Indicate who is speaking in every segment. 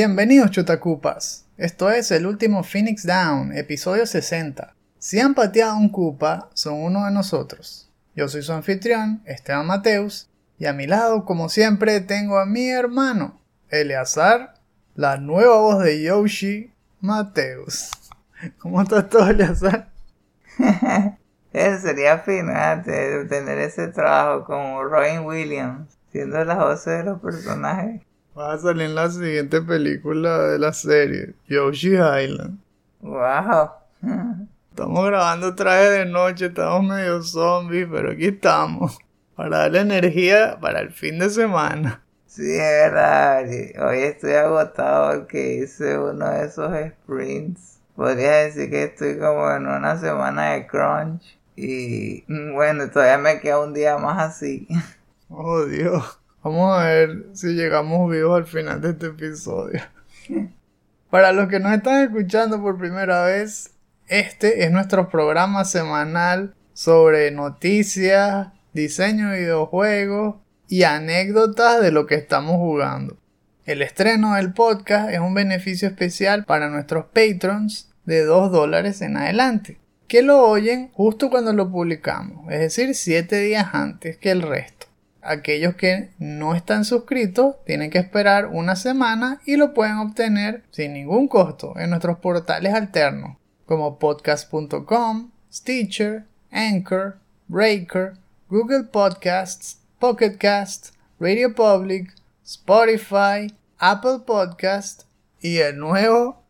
Speaker 1: Bienvenidos chutacupas. Esto es el último Phoenix Down, episodio 60. Si han pateado un cupa, son uno de nosotros. Yo soy su anfitrión, Esteban Mateus, y a mi lado, como siempre, tengo a mi hermano, Eleazar, la nueva voz de Yoshi, Mateus. ¿Cómo estás todo, Eleazar?
Speaker 2: Eso sería fino tener ese trabajo como Robin Williams, siendo la voz de los personajes.
Speaker 1: Va a salir en la siguiente película de la serie, Yoshi Island.
Speaker 2: ¡Wow!
Speaker 1: Estamos grabando traje de noche, estamos medio zombies, pero aquí estamos. Para darle energía para el fin de semana.
Speaker 2: Sí, es verdad. Hoy estoy agotado porque hice uno de esos sprints. Podría decir que estoy como en una semana de crunch. Y mm, bueno, todavía me queda un día más así.
Speaker 1: Oh Dios. Vamos a ver si llegamos vivos al final de este episodio. Para los que nos están escuchando por primera vez, este es nuestro programa semanal sobre noticias, diseño de videojuegos y anécdotas de lo que estamos jugando. El estreno del podcast es un beneficio especial para nuestros patrons de 2 dólares en adelante, que lo oyen justo cuando lo publicamos, es decir, 7 días antes que el resto. Aquellos que no están suscritos tienen que esperar una semana y lo pueden obtener sin ningún costo en nuestros portales alternos como podcast.com, Stitcher, Anchor, Breaker, Google Podcasts, Pocket Cast, Radio Public, Spotify, Apple Podcast y el nuevo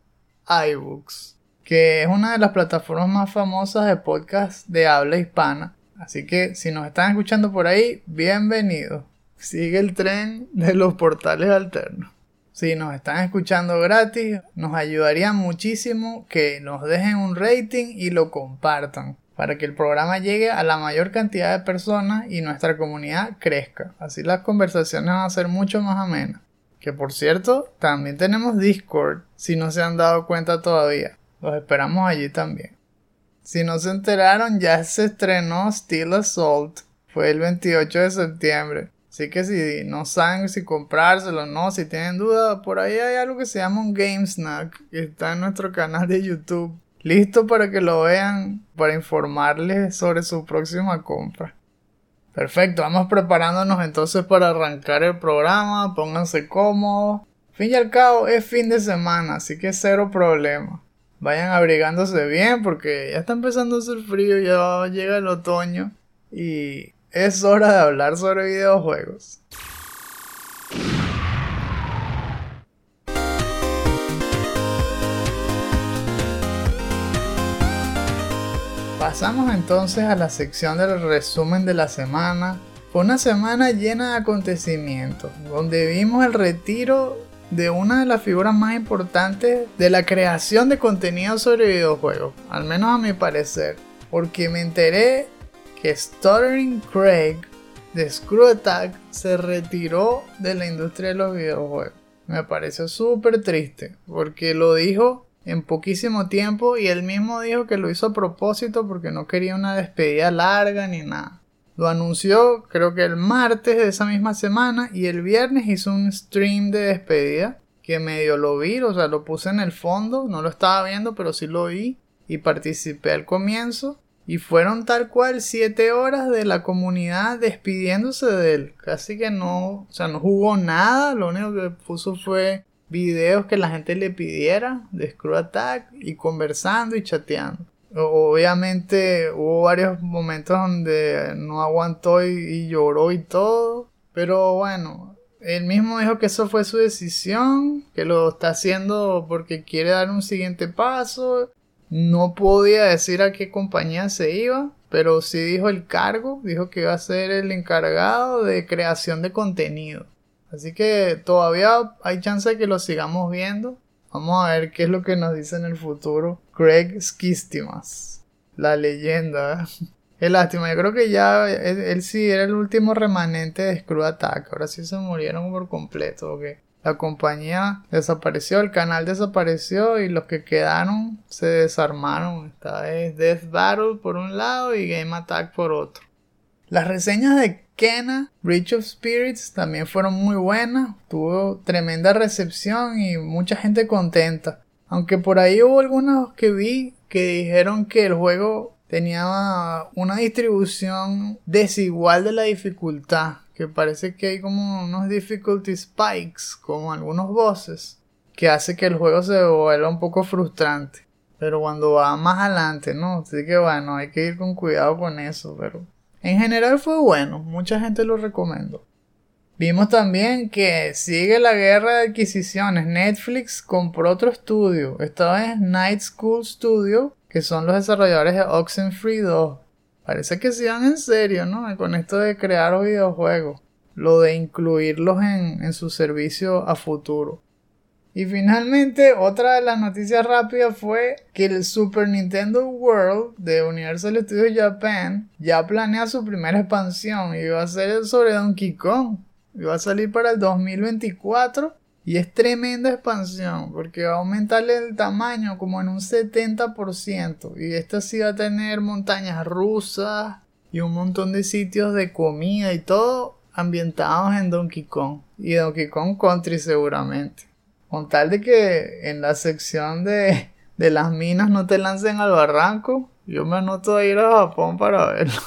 Speaker 1: iBooks, que es una de las plataformas más famosas de podcast de habla hispana. Así que si nos están escuchando por ahí, bienvenidos. Sigue el tren de los portales alternos. Si nos están escuchando gratis, nos ayudaría muchísimo que nos dejen un rating y lo compartan para que el programa llegue a la mayor cantidad de personas y nuestra comunidad crezca. Así las conversaciones van a ser mucho más amenas. Que por cierto, también tenemos Discord, si no se han dado cuenta todavía. Los esperamos allí también. Si no se enteraron, ya se estrenó Steel Assault. Fue el 28 de septiembre. Así que si no saben si comprárselo o no, si tienen duda, por ahí hay algo que se llama un Game Snack, que está en nuestro canal de YouTube. Listo para que lo vean, para informarles sobre su próxima compra. Perfecto, vamos preparándonos entonces para arrancar el programa, pónganse cómodos. Fin y al cabo es fin de semana, así que cero problema. Vayan abrigándose bien porque ya está empezando a hacer frío, ya llega el otoño y es hora de hablar sobre videojuegos. Pasamos entonces a la sección del resumen de la semana. Fue una semana llena de acontecimientos, donde vimos el retiro de una de las figuras más importantes de la creación de contenido sobre videojuegos, al menos a mi parecer, porque me enteré que Stuttering Craig de Screw Attack se retiró de la industria de los videojuegos. Me pareció súper triste porque lo dijo en poquísimo tiempo y él mismo dijo que lo hizo a propósito porque no quería una despedida larga ni nada. Lo anunció creo que el martes de esa misma semana y el viernes hizo un stream de despedida que medio lo vi, o sea, lo puse en el fondo, no lo estaba viendo, pero sí lo vi y participé al comienzo y fueron tal cual siete horas de la comunidad despidiéndose de él. Casi que no, o sea, no jugó nada. Lo único que puso fue videos que la gente le pidiera de Screw Attack y conversando y chateando. Obviamente hubo varios momentos donde no aguantó y, lloró y todo. Pero bueno, él mismo dijo que eso fue su decisión, que lo está haciendo porque quiere dar un siguiente paso no podía decir a qué compañía se iba, pero sí dijo el cargo, dijo que iba a ser el encargado de creación de contenido. Así que todavía hay chance de que lo sigamos viendo. Vamos a ver qué es lo que nos dice en el futuro Craig Skistimas, la leyenda. Es lástima, yo creo que ya él, sí era el último remanente de Screw Attack. Ahora sí se murieron por completo. La compañía desapareció, el canal desapareció y los que quedaron se desarmaron. Esta vez Death Battle por un lado y Game Attack por otro. Las reseñas de Kena, Bridge of Spirits también fueron muy buenas, tuvo tremenda recepción y mucha gente contenta. Aunque por ahí hubo algunos que vi que dijeron que el juego tenía una distribución desigual de la dificultad, que parece que hay como unos difficulty spikes, como algunos bosses, que hace que el juego se vuelva un poco frustrante. Pero cuando va más adelante, ¿no? Así que bueno, hay que ir con cuidado con eso, pero en general fue bueno, mucha gente lo recomendó. Vimos también que sigue la guerra de adquisiciones. Netflix compró otro estudio, esta vez Night School Studio, que son los desarrolladores de Oxenfree 2. Parece que sigan en serio, ¿no? Con esto de crear videojuegos, lo de incluirlos en, en su servicio a futuro. Y finalmente, otra de las noticias rápidas fue que el Super Nintendo World de Universal Studios Japan ya planea su primera expansión y va a ser sobre Donkey Kong. Y va a salir para el 2024 y es tremenda expansión porque va a aumentarle el tamaño como en un 70%. Y esta sí va a tener montañas rusas y un montón de sitios de comida y todo ambientados en Donkey Kong. Y Donkey Kong Country seguramente. Con tal de que en la sección de, de las minas no te lancen al barranco, yo me anoto a ir a Japón para verlo.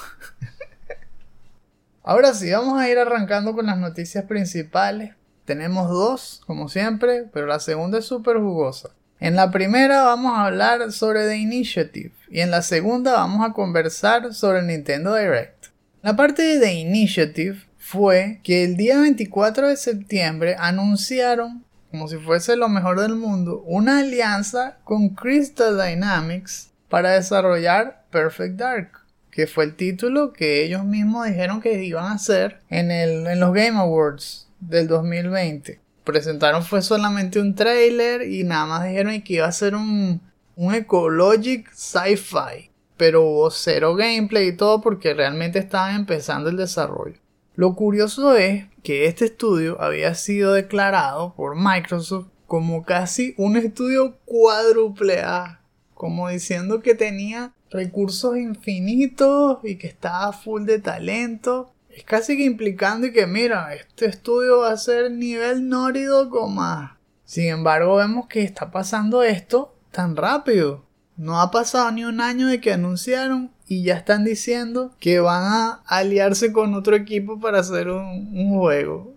Speaker 1: Ahora sí, vamos a ir arrancando con las noticias principales. Tenemos dos, como siempre, pero la segunda es súper jugosa. En la primera vamos a hablar sobre The Initiative y en la segunda vamos a conversar sobre Nintendo Direct. La parte de The Initiative fue que el día 24 de septiembre anunciaron como si fuese lo mejor del mundo, una alianza con Crystal Dynamics para desarrollar Perfect Dark, que fue el título que ellos mismos dijeron que iban a hacer en, los Game Awards del 2020. Presentaron fue solamente un trailer y nada más dijeron que iba a ser un, un Ecologic Sci-Fi. Pero hubo cero gameplay y todo porque realmente estaban empezando el desarrollo. Lo curioso es que este estudio había sido declarado por Microsoft como casi un estudio cuádruple A, como diciendo que tenía recursos infinitos y que estaba full de talento. Es casi que implicando y que mira, este estudio va a ser nivel nórido más. Sin embargo, vemos que está pasando esto tan rápido. No ha pasado ni un año de que anunciaron y ya están diciendo que van a aliarse con otro equipo para hacer un, juego.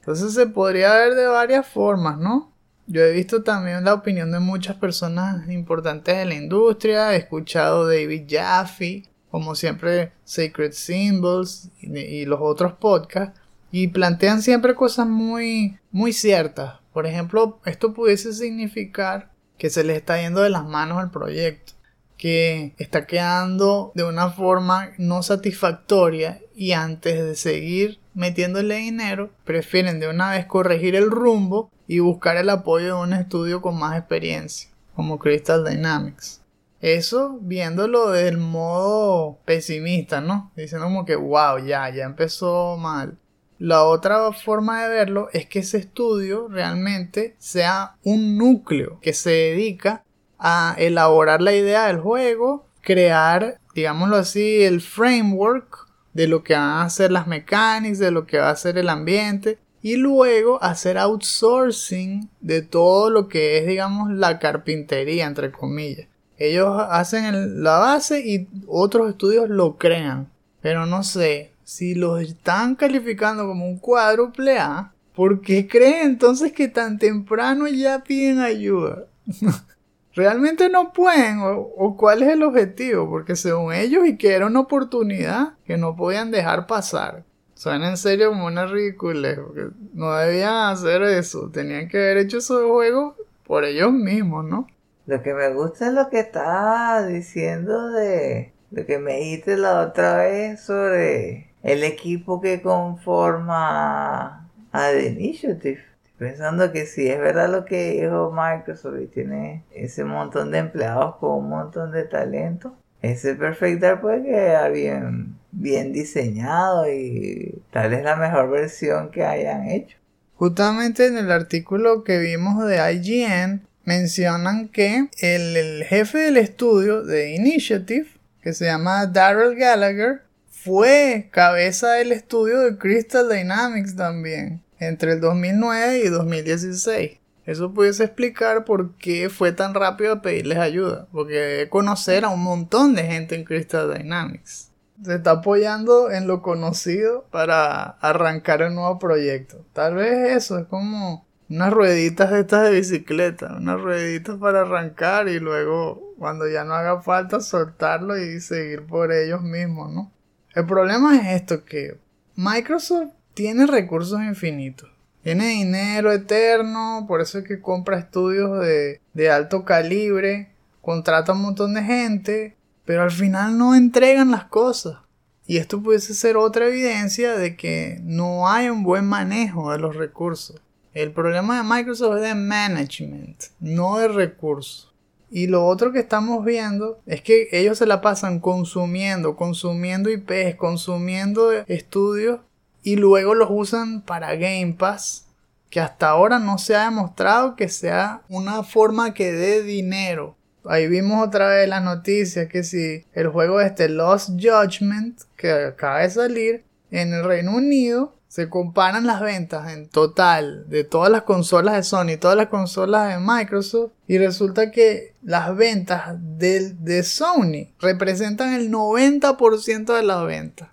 Speaker 1: Entonces se podría ver de varias formas, ¿no? Yo he visto también la opinión de muchas personas importantes de la industria, he escuchado David Jaffe, como siempre Sacred Symbols y, los otros podcasts, y plantean siempre cosas muy, muy ciertas. Por ejemplo, esto pudiese significar que se les está yendo de las manos el proyecto que está quedando de una forma no satisfactoria y antes de seguir metiéndole dinero, prefieren de una vez corregir el rumbo y buscar el apoyo de un estudio con más experiencia, como Crystal Dynamics. Eso viéndolo del modo pesimista, ¿no? Diciendo como que, wow, ya, ya empezó mal. La otra forma de verlo es que ese estudio realmente sea un núcleo que se dedica a elaborar la idea del juego, crear, digámoslo así, el framework de lo que van a ser las mecánicas, de lo que va a ser el ambiente, y luego hacer outsourcing de todo lo que es, digamos, la carpintería, entre comillas. Ellos hacen la base y otros estudios lo crean. Pero no sé, si los están calificando como un cuádruple A, ¿por qué creen entonces que tan temprano ya piden ayuda? realmente no pueden o, cuál es el objetivo, porque según ellos y que era una oportunidad que no podían dejar pasar. Suena en serio como una porque no debían hacer eso, tenían que haber hecho esos juegos por ellos mismos, ¿no?
Speaker 2: Lo que me gusta es lo que estaba diciendo de lo que me dijiste la otra vez sobre el equipo que conforma a The Initiative pensando que si es verdad lo que dijo Microsoft y tiene ese montón de empleados con un montón de talento, ese Perfect Dark puede quedar bien, bien diseñado y tal es la mejor versión que hayan hecho.
Speaker 1: Justamente en el artículo que vimos de IGN mencionan que el, el jefe del estudio de Initiative, que se llama Daryl Gallagher, fue cabeza del estudio de Crystal Dynamics también, entre el 2009 y 2016. Eso pudiese explicar por qué fue tan rápido pedirles ayuda, porque conocer a un montón de gente en Crystal Dynamics. Se está apoyando en lo conocido para arrancar el nuevo proyecto. Tal vez eso es como unas rueditas de estas de bicicleta, unas rueditas para arrancar y luego cuando ya no haga falta soltarlo y seguir por ellos mismos, ¿no? El problema es esto que Microsoft tiene recursos infinitos tiene dinero eterno, por eso es que compra estudios de, alto calibre, contrata un montón de gente, pero al final no entregan las cosas. Y esto pudiese ser otra evidencia de que no hay un buen manejo de los recursos. El problema de Microsoft es de management, no de recursos. Y lo otro que estamos viendo es que ellos se la pasan consumiendo, consumiendo IPs, consumiendo estudios y luego los usan para Game Pass, que hasta ahora no se ha demostrado que sea una forma que dé dinero. Ahí vimos otra vez la noticia que si el juego este Lost Judgment que acaba de salir en el Reino Unido se comparan las ventas en total de todas las consolas de Sony, todas las consolas de Microsoft y resulta que las ventas de, de Sony representan el 90% de las ventas.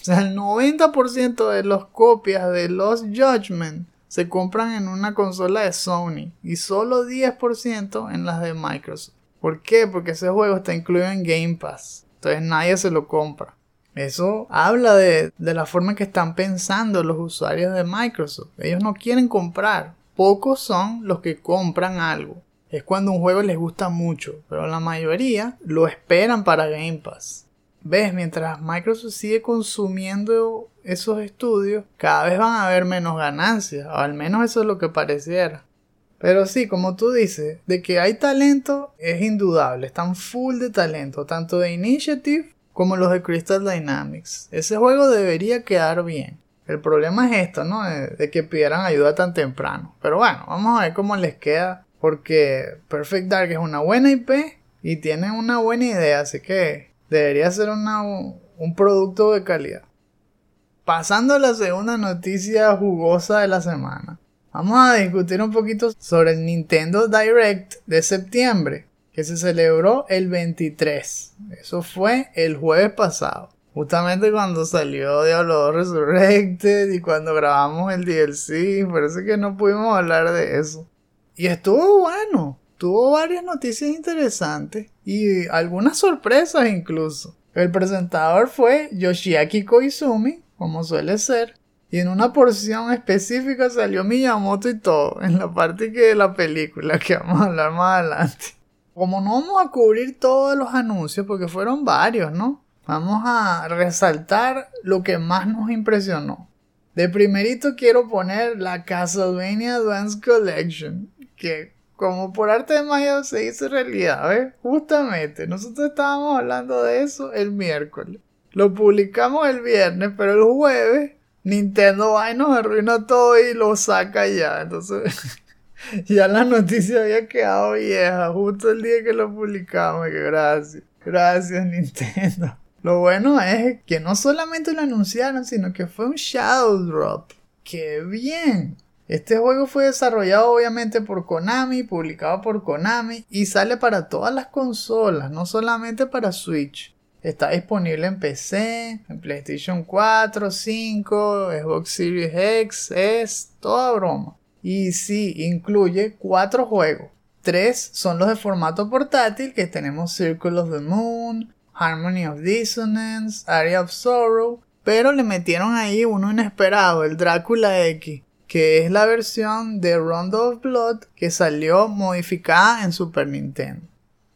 Speaker 1: O sea, el 90% de las copias de Lost Judgment se compran en una consola de Sony y solo 10% en las de Microsoft. ¿Por qué? Porque ese juego está incluido en Game Pass. Entonces nadie se lo compra. Eso habla de, de la forma en que están pensando los usuarios de Microsoft. Ellos no quieren comprar. Pocos son los que compran algo. Es cuando un juego les gusta mucho, pero la mayoría lo esperan para Game Pass ves, mientras Microsoft sigue consumiendo esos estudios, cada vez van a haber menos ganancias, o al menos eso es lo que pareciera. Pero sí, como tú dices, de que hay talento es indudable, están full de talento, tanto de Initiative como los de Crystal Dynamics. Ese juego debería quedar bien. El problema es esto, ¿no? De, que pidieran ayuda tan temprano. Pero bueno, vamos a ver cómo les queda. Porque Perfect Dark es una buena IP y tiene una buena idea. Así que Debería ser un producto de calidad. Pasando a la segunda noticia jugosa de la semana. Vamos a discutir un poquito sobre el Nintendo Direct de septiembre, que se celebró el 23. Eso fue el jueves pasado. Justamente cuando salió Diablo 2 Resurrected y cuando grabamos el DLC, parece que no pudimos hablar de eso. Y estuvo bueno tuvo varias noticias interesantes y algunas sorpresas incluso. El presentador fue Yoshiaki Koizumi, como suele ser, y en una porción específica salió Miyamoto y todo, en la parte que de la película que vamos a hablar más adelante. Como no vamos a cubrir todos los anuncios, porque fueron varios, ¿no? Vamos a resaltar lo que más nos impresionó. De primerito quiero poner la Castlevania Advance Collection, que como por arte de magia se hizo realidad, ¿ves? Justamente, nosotros estábamos hablando de eso el miércoles. Lo publicamos el viernes, pero el jueves Nintendo va y nos arruina todo y lo saca ya. Entonces, ya la noticia había quedado vieja justo el día que lo publicamos. Que gracias. Gracias, Nintendo. Lo bueno es que no solamente lo anunciaron, sino que fue un Shadow Drop. ¡Qué bien! Este juego fue desarrollado obviamente por Konami, publicado por Konami y sale para todas las consolas, no solamente para Switch. Está disponible en PC, en PlayStation 4, 5, Xbox Series X, es toda broma. Y sí, incluye cuatro juegos. Tres son los de formato portátil que tenemos Circle of the Moon, Harmony of Dissonance, Area of Sorrow, pero le metieron ahí uno inesperado, el Drácula X que es la versión de Rondo of Blood que salió modificada en Super Nintendo.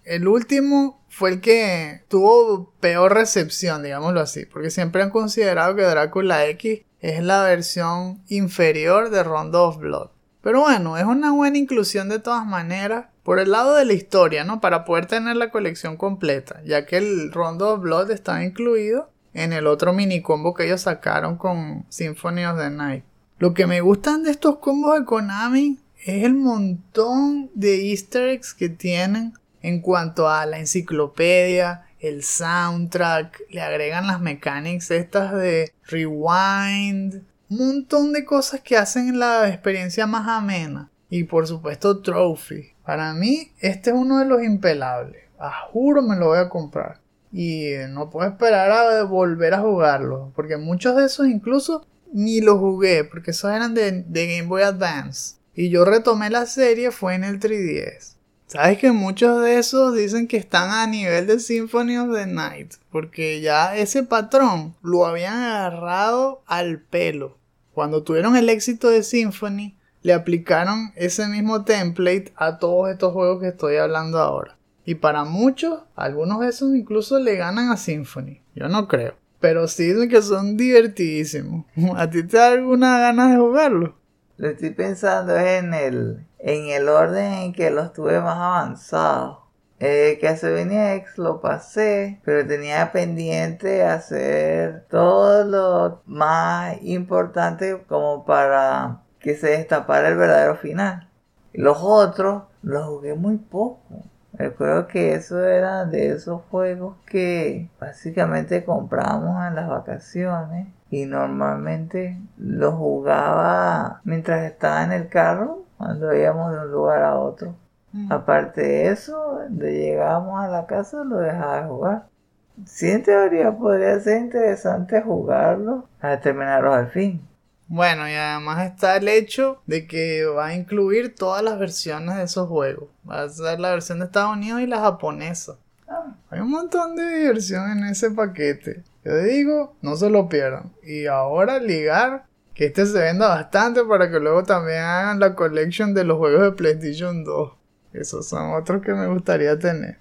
Speaker 1: El último fue el que tuvo peor recepción, digámoslo así, porque siempre han considerado que Drácula X es la versión inferior de Rondo of Blood. Pero bueno, es una buena inclusión de todas maneras por el lado de la historia, ¿no? Para poder tener la colección completa, ya que el Rondo of Blood está incluido en el otro mini combo que ellos sacaron con Symphony of the Night. Lo que me gustan de estos combos de Konami es el montón de easter eggs que tienen en cuanto a la enciclopedia, el soundtrack, le agregan las mechanics estas de rewind, un montón de cosas que hacen la experiencia más amena. Y por supuesto Trophy. Para mí este es uno de los impelables. A juro me lo voy a comprar. Y no puedo esperar a volver a jugarlo. Porque muchos de esos incluso ni los jugué. Porque esos eran de, de Game Boy Advance. Y yo retomé la serie fue en el 3DS. Sabes que muchos de esos dicen que están a nivel de Symphony of the Night, porque ya ese patrón lo habían agarrado al pelo. Cuando tuvieron el éxito de Symphony, le aplicaron ese mismo template a todos estos juegos que estoy hablando ahora. Y para muchos, algunos de esos incluso le ganan a Symphony. Yo no creo. Pero sí dicen que son divertidísimos. ¿A ti te da alguna ganas de jugarlo?
Speaker 2: Lo estoy pensando en el, en el orden en que los tuve más avanzados. Eh, venía X lo pasé, pero tenía pendiente hacer todo lo más importante como para que se destapara el verdadero final. Los otros los jugué muy poco. Recuerdo que eso era de esos juegos que básicamente compramos en las vacaciones y normalmente los jugaba mientras estaba en el carro cuando íbamos de un lugar a otro. Mm. Aparte de eso, cuando llegábamos a la casa lo dejaba de jugar. Sí, en teoría podría ser interesante jugarlo a terminarlo al fin.
Speaker 1: Bueno, y además está el hecho de que va a incluir todas las versiones de esos juegos. Va a ser la versión de Estados Unidos y la japonesa. Ah. Hay un montón de diversión en ese paquete. Yo digo, no se lo pierdan. Y ahora ligar que este se venda bastante para que luego también hagan la collection de los juegos de PlayStation 2. Esos son otros que me gustaría tener.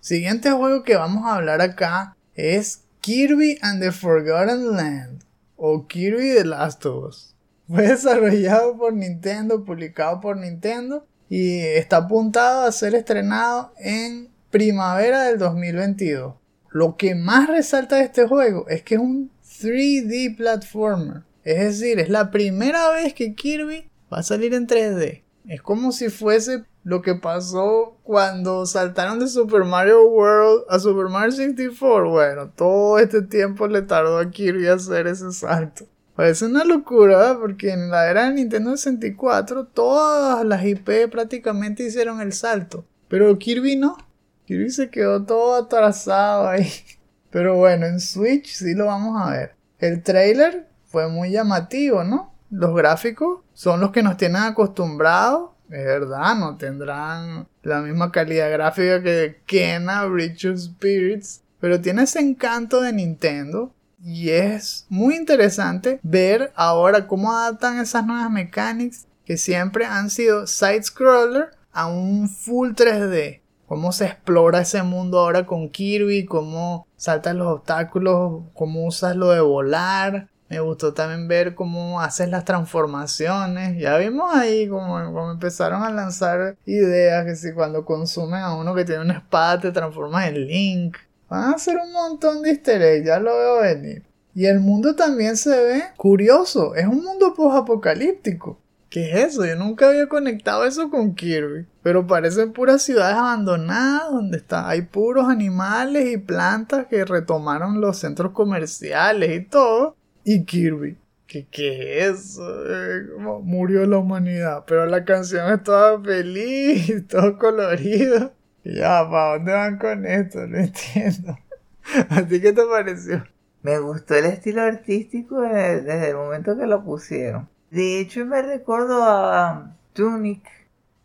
Speaker 1: Siguiente juego que vamos a hablar acá es Kirby and the Forgotten Land o Kirby The Last of Us. Fue desarrollado por Nintendo, publicado por Nintendo y está apuntado a ser estrenado en primavera del 2022. Lo que más resalta de este juego es que es un 3D platformer. Es decir, es la primera vez que Kirby va a salir en 3D. Es como si fuese lo que pasó cuando saltaron de Super Mario World a Super Mario 64. Bueno, todo este tiempo le tardó a Kirby hacer ese salto. Parece una locura, porque en la era de Nintendo 64 todas las IP prácticamente hicieron el salto. Pero Kirby no. Kirby se quedó todo atrasado ahí. Pero bueno, en Switch sí lo vamos a ver. El trailer fue muy llamativo, ¿no? Los gráficos son los que nos tienen acostumbrados. Es verdad, no tendrán la misma calidad gráfica que Kena Bridge of Spirits. Pero tiene ese encanto de Nintendo. Y es muy interesante ver ahora cómo adaptan esas nuevas mechanics que siempre han sido side-scroller a un full 3D cómo se explora ese mundo ahora con Kirby, cómo saltas los obstáculos, cómo usas lo de volar. Me gustó también ver cómo haces las transformaciones. Ya vimos ahí cómo, empezaron a lanzar ideas que si cuando consumen a uno que tiene una espada te transformas en Link. Van a hacer un montón de easter eggs, ya lo veo venir. Y el mundo también se ve curioso. Es un mundo post-apocalíptico. ¿Qué es eso? Yo nunca había conectado eso con Kirby. Pero parecen puras ciudades abandonadas donde está, hay puros animales y plantas que retomaron los centros comerciales y todo. Y Kirby. ¿Qué, qué es eso? Eh, murió la humanidad. Pero la canción es toda feliz, todo colorido. ya, ¿para dónde van con esto? No entiendo. ¿A ti qué te pareció?
Speaker 2: Me gustó el estilo artístico desde el momento que lo pusieron. De hecho, me recuerdo a Tunic.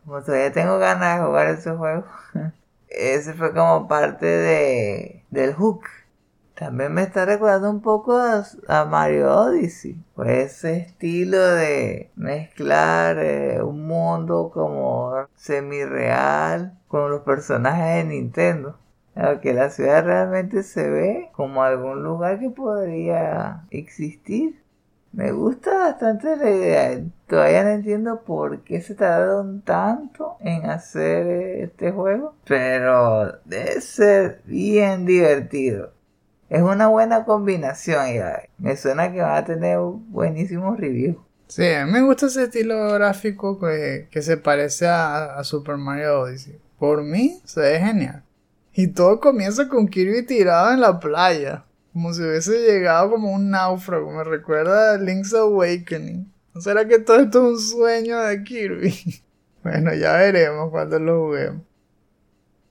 Speaker 2: Como todavía tengo ganas de jugar ese juego. Ese fue como parte de, del hook. También me está recordando un poco a, Mario Odyssey. Pues ese estilo de mezclar eh, un mundo como semi-real con los personajes de Nintendo. Que la ciudad realmente se ve como algún lugar que podría existir. Me gusta bastante la idea. Todavía no entiendo por qué se tardaron tanto en hacer este juego. Pero debe ser bien divertido. Es una buena combinación, ya. Me suena que va a tener buenísimos reviews.
Speaker 1: Sí, a mí me gusta ese estilo gráfico que, se parece a, Super Mario Odyssey. Por mí, se ve genial. Y todo comienza con Kirby tirado en la playa. Como si hubiese llegado como un náufrago. Me recuerda a Link's Awakening. ¿No será que todo esto es un sueño de Kirby? bueno, ya veremos cuando lo juguemos.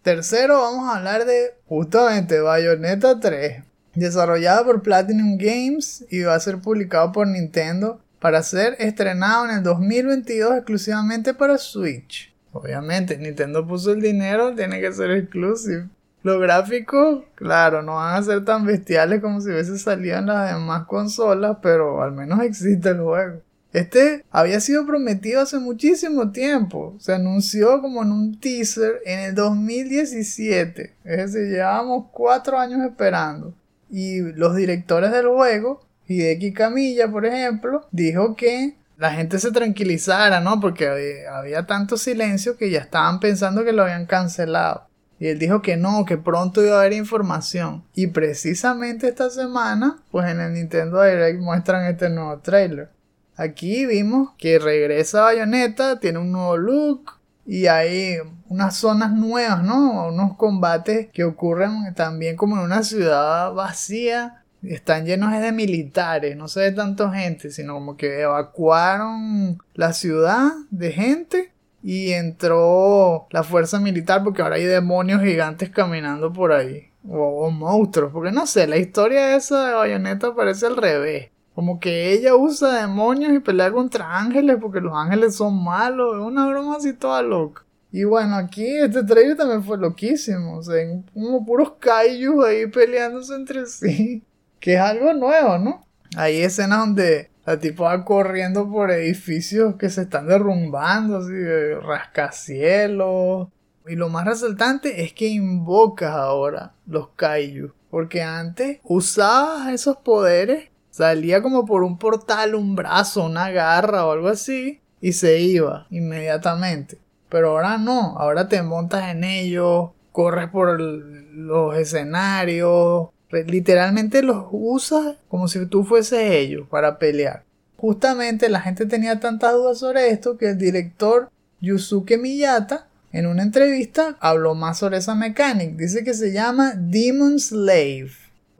Speaker 1: Tercero, vamos a hablar de justamente Bayonetta 3. Desarrollado por Platinum Games y va a ser publicado por Nintendo para ser estrenado en el 2022 exclusivamente para Switch. Obviamente, Nintendo puso el dinero, tiene que ser exclusivo. Los gráficos, claro, no van a ser tan bestiales como si hubiese salido en las demás consolas, pero al menos existe el juego. Este había sido prometido hace muchísimo tiempo. Se anunció como en un teaser en el 2017. Es decir, llevábamos cuatro años esperando. Y los directores del juego, Hideki Camilla, por ejemplo, dijo que la gente se tranquilizara, ¿no? Porque había, tanto silencio que ya estaban pensando que lo habían cancelado. Y él dijo que no, que pronto iba a haber información. Y precisamente esta semana, pues en el Nintendo Direct muestran este nuevo trailer. Aquí vimos que regresa Bayonetta, tiene un nuevo look y hay unas zonas nuevas, ¿no? Unos combates que ocurren también como en una ciudad vacía. Están llenos de militares, no se ve tanto gente, sino como que evacuaron la ciudad de gente y entró la fuerza militar porque ahora hay demonios gigantes caminando por ahí. O, monstruos, porque no sé, la historia esa de Bayonetta parece al revés. Como que ella usa demonios y pelea contra ángeles porque los ángeles son malos. Es una broma así toda loca. Y bueno, aquí este trailer también fue loquísimo. O sea, como puros kaijus ahí peleándose entre sí. Que es algo nuevo, ¿no? Hay escenas donde la tipo va corriendo por edificios que se están derrumbando, así de rascacielos. Y lo más resaltante es que invocas ahora los kaiju. Porque antes usabas esos poderes Salía como por un portal, un brazo, una garra o algo así. Y se iba inmediatamente. Pero ahora no, ahora te montas en ellos, corres por los escenarios. Literalmente los usas como si tú fueses ellos para pelear. Justamente la gente tenía tantas dudas sobre esto que el director Yusuke Miyata en una entrevista habló más sobre esa mecánica. Dice que se llama Demon Slave.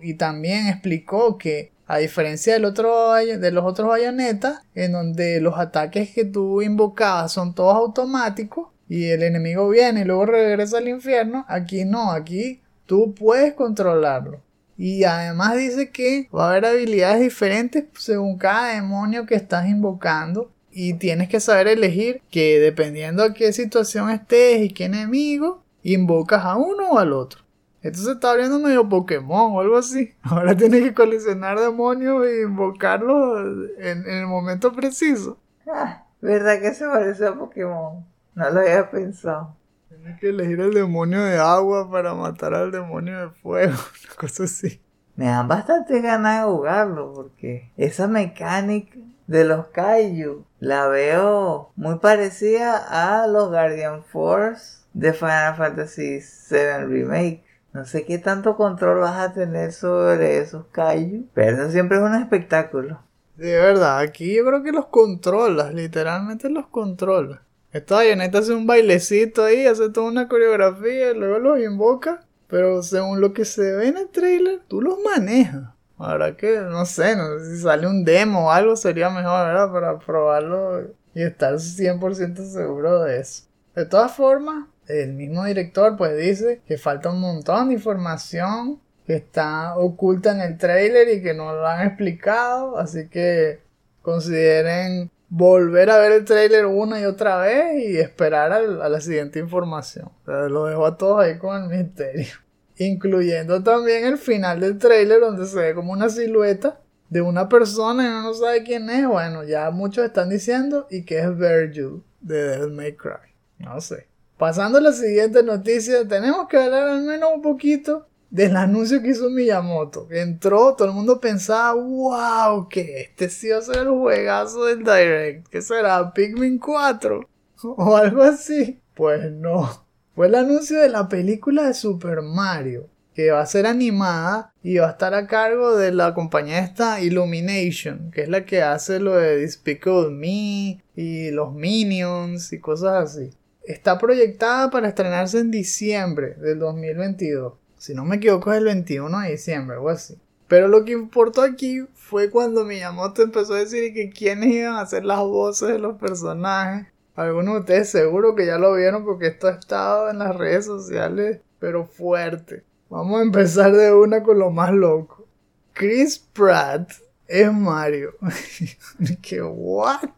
Speaker 1: Y también explicó que a diferencia del otro, de los otros bayonetas, en donde los ataques que tú invocabas son todos automáticos y el enemigo viene y luego regresa al infierno, aquí no, aquí tú puedes controlarlo. Y además dice que va a haber habilidades diferentes según cada demonio que estás invocando. Y tienes que saber elegir que dependiendo a qué situación estés y qué enemigo, invocas a uno o al otro. Esto se está abriendo medio Pokémon o algo así. Ahora tienes que coleccionar demonios e invocarlos en, el momento preciso.
Speaker 2: Ah, ¿verdad que se parece a Pokémon? No lo había pensado.
Speaker 1: Tienes que elegir el demonio de agua para matar al demonio de fuego, una cosa así.
Speaker 2: Me dan bastante ganas de jugarlo porque esa mecánica de los Kaiju la veo muy parecida a los Guardian Force de Final Fantasy VII Remake. No sé qué tanto control vas a tener sobre esos kaiju, pero eso siempre es un espectáculo.
Speaker 1: De verdad, aquí yo creo que los controlas, literalmente los controlas. Esta bayoneta hace un bailecito ahí, hace toda una coreografía, luego los invoca, pero según lo que se ve en el trailer, tú los manejas. Ahora que, no sé, no sé si sale un demo o algo sería mejor, ¿verdad? Para probarlo y estar 100% seguro de eso. De todas formas, el mismo director pues dice que falta un montón de información que está oculta en el trailer y que no lo han explicado, así que consideren volver a ver el trailer una y otra vez y esperar a la siguiente información. lo dejo a todos ahí con el misterio. Incluyendo también el final del trailer donde se ve como una silueta de una persona y uno no sabe quién es. Bueno, ya muchos están diciendo y que es Virgil de Devil May Cry. No sé. Pasando a la siguiente noticia, tenemos que hablar al menos un poquito del anuncio que hizo Miyamoto. Entró, todo el mundo pensaba, wow, que este sí va a ser el juegazo del Direct. ¿Qué será? Pikmin 4 o algo así. Pues no. Fue el anuncio de la película de Super Mario. que va a ser animada y va a estar a cargo de la compañía esta Illumination, que es la que hace lo de Despicable Me y los Minions y cosas así. Está proyectada para estrenarse en diciembre del 2022. Si no me equivoco es el 21 de diciembre, algo así. Pero lo que importó aquí fue cuando Miyamoto empezó a decir que quiénes iban a hacer las voces de los personajes. Algunos de ustedes seguro que ya lo vieron porque esto ha estado en las redes sociales, pero fuerte. Vamos a empezar de una con lo más loco. Chris Pratt es Mario. ¿Qué what?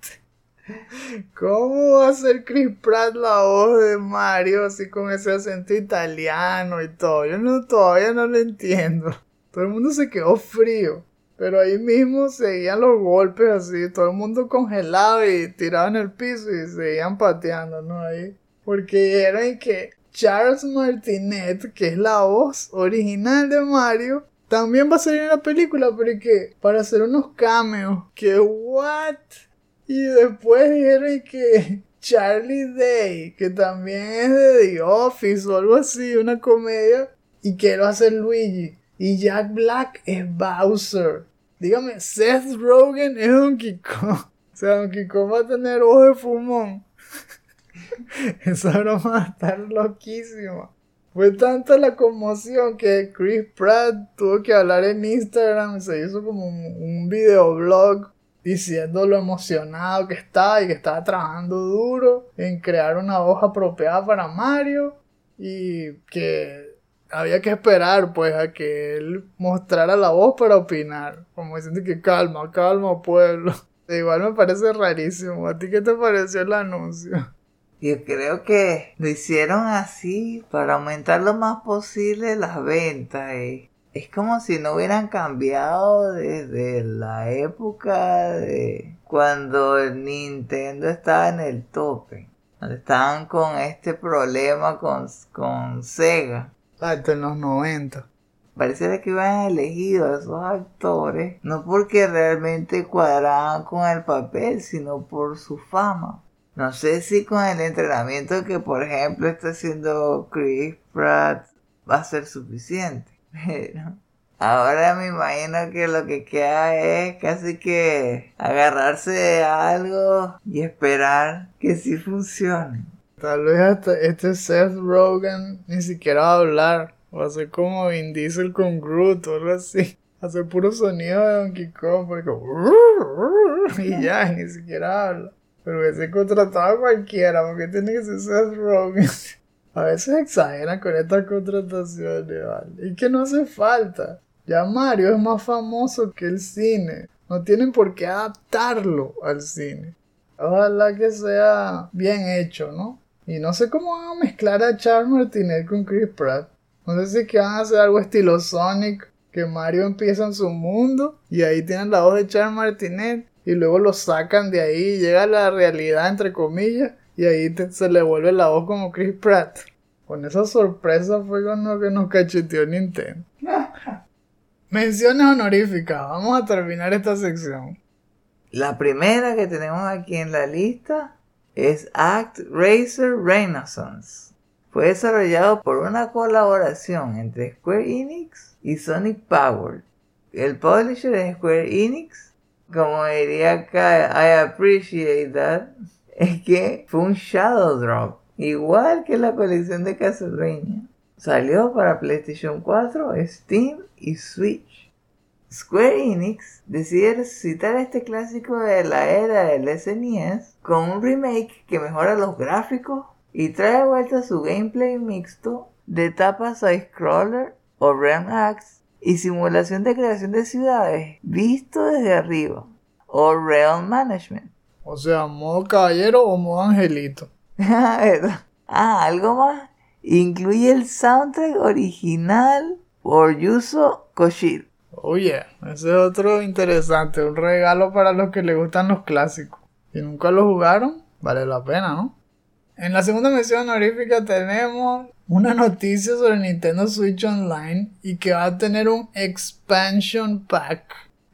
Speaker 1: ¿Cómo va a ser Chris Pratt la voz de Mario así con ese acento italiano y todo? Yo no, todavía no lo entiendo. Todo el mundo se quedó frío. Pero ahí mismo seguían los golpes así, todo el mundo congelado y tirado en el piso y seguían pateando, ¿no? Ahí. Porque era que Charles Martinet, que es la voz original de Mario, también va a salir en la película, pero que para hacer unos cameos, que what? Y después dijeron que Charlie Day, que también es de The Office o algo así, una comedia, y que a ser Luigi. Y Jack Black es Bowser. Dígame, Seth Rogen es Donkey Kong. O sea, Donkey Kong va a tener ojo de fumón. Esa broma va a estar loquísima. Fue tanta la conmoción que Chris Pratt tuvo que hablar en Instagram. Se hizo como un, un videoblog diciendo lo emocionado que estaba y que estaba trabajando duro en crear una voz apropiada para Mario y que había que esperar pues a que él mostrara la voz para opinar, como diciendo que calma, calma pueblo. Igual me parece rarísimo. ¿A ti qué te pareció el anuncio?
Speaker 2: Yo creo que lo hicieron así para aumentar lo más posible las ventas. Eh. Es como si no hubieran cambiado desde la época de cuando Nintendo estaba en el tope. Estaban con este problema con, con Sega.
Speaker 1: Exacto, en los 90.
Speaker 2: Pareciera que iban elegido a esos actores no porque realmente cuadraban con el papel, sino por su fama. No sé si con el entrenamiento que, por ejemplo, está haciendo Chris Pratt va a ser suficiente. Pero ahora me imagino que lo que queda es casi que agarrarse de algo y esperar que sí funcione.
Speaker 1: Tal vez hasta este Seth Rogen ni siquiera va a hablar. Va a ser como Vin Diesel con Groot o algo así. Hacer puro sonido de Donkey Kong porque... Y ya, ni siquiera habla. Pero hubiese contratado a cualquiera, porque tiene que ser Seth Rogen. A veces exageran con estas contrataciones, ¿vale? Y que no hace falta. Ya Mario es más famoso que el cine. No tienen por qué adaptarlo al cine. Ojalá que sea bien hecho, ¿no? Y no sé cómo van a mezclar a Charles Martinet con Chris Pratt. No sé si que van a hacer algo estilo Sonic, que Mario empieza en su mundo y ahí tienen la voz de Charles Martinet y luego lo sacan de ahí, llega a la realidad entre comillas y ahí se le vuelve la voz como Chris Pratt. Con esa sorpresa fue con lo que nos cacheteó Nintendo. Menciones honoríficas, vamos a terminar esta sección.
Speaker 2: La primera que tenemos aquí en la lista es Act Racer Renaissance. Fue desarrollado por una colaboración entre Square Enix y Sonic Power. El publisher es Square Enix como diría acá, I appreciate that, es que fue un Shadow Drop, igual que la colección de Castlevania. Salió para PlayStation 4, Steam y Switch. Square Enix decide resucitar este clásico de la era del SNES con un remake que mejora los gráficos y trae de vuelta su gameplay mixto de etapa side-scroller o Realm Axe y simulación de creación de ciudades visto desde arriba o Realm Management.
Speaker 1: O sea, modo caballero o modo angelito.
Speaker 2: ah, algo más. Incluye el soundtrack original por Yuzo Koshiro.
Speaker 1: Oye, ese es otro interesante, un regalo para los que les gustan los clásicos. Si nunca lo jugaron, vale la pena, ¿no? En la segunda mención honorífica tenemos una noticia sobre Nintendo Switch Online y que va a tener un expansion pack.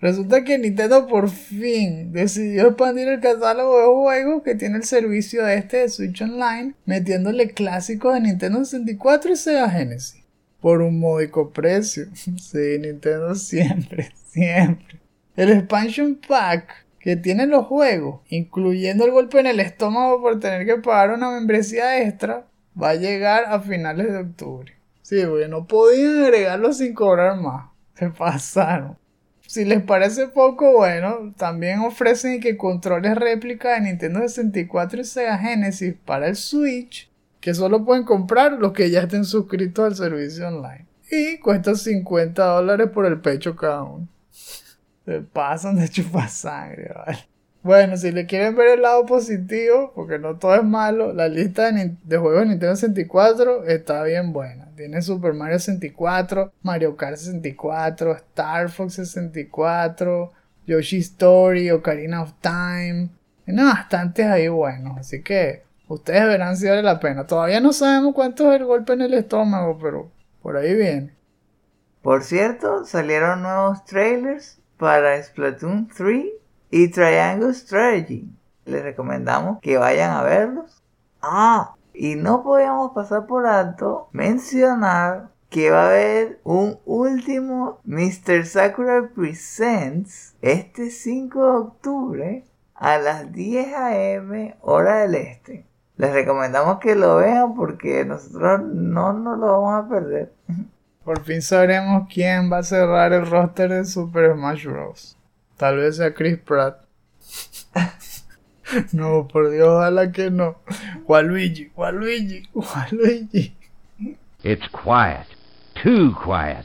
Speaker 1: Resulta que Nintendo por fin decidió expandir el catálogo de juegos que tiene el servicio este de Switch Online, metiéndole clásicos de Nintendo 64 y Sega Genesis. por un módico precio. Sí, Nintendo siempre, siempre. El expansion pack que tiene los juegos, incluyendo el golpe en el estómago por tener que pagar una membresía extra, va a llegar a finales de octubre. Sí, porque no podían agregarlo sin cobrar más. Se pasaron. Si les parece poco, bueno, también ofrecen que controles réplica de Nintendo 64 y Sega Genesis para el Switch, que solo pueden comprar los que ya estén suscritos al servicio online. Y cuesta 50 dólares por el pecho cada uno. Se pasan de chupar sangre, ¿vale? Bueno, si le quieren ver el lado positivo, porque no todo es malo, la lista de, juegos de Nintendo 64 está bien buena. Tiene Super Mario 64, Mario Kart 64, Star Fox 64, Yoshi Story, Ocarina of Time. Tiene bastantes ahí buenos, así que ustedes verán si vale la pena. Todavía no sabemos cuánto es el golpe en el estómago, pero por ahí viene.
Speaker 2: Por cierto, salieron nuevos trailers para Splatoon 3 y Triangle Strategy. Les recomendamos que vayan a verlos. Ah, y no podíamos pasar por alto mencionar que va a haber un último Mr. Sakura Presents este 5 de octubre a las 10 am hora del este. Les recomendamos que lo vean porque nosotros no nos lo vamos a perder.
Speaker 1: Por fin sabremos quién va a cerrar el roster de Super Smash Bros. Tal vez sea Chris Pratt. no, por Dios, ojalá que no. Waluigi, Waluigi, Waluigi.
Speaker 3: It's quiet. Too quiet.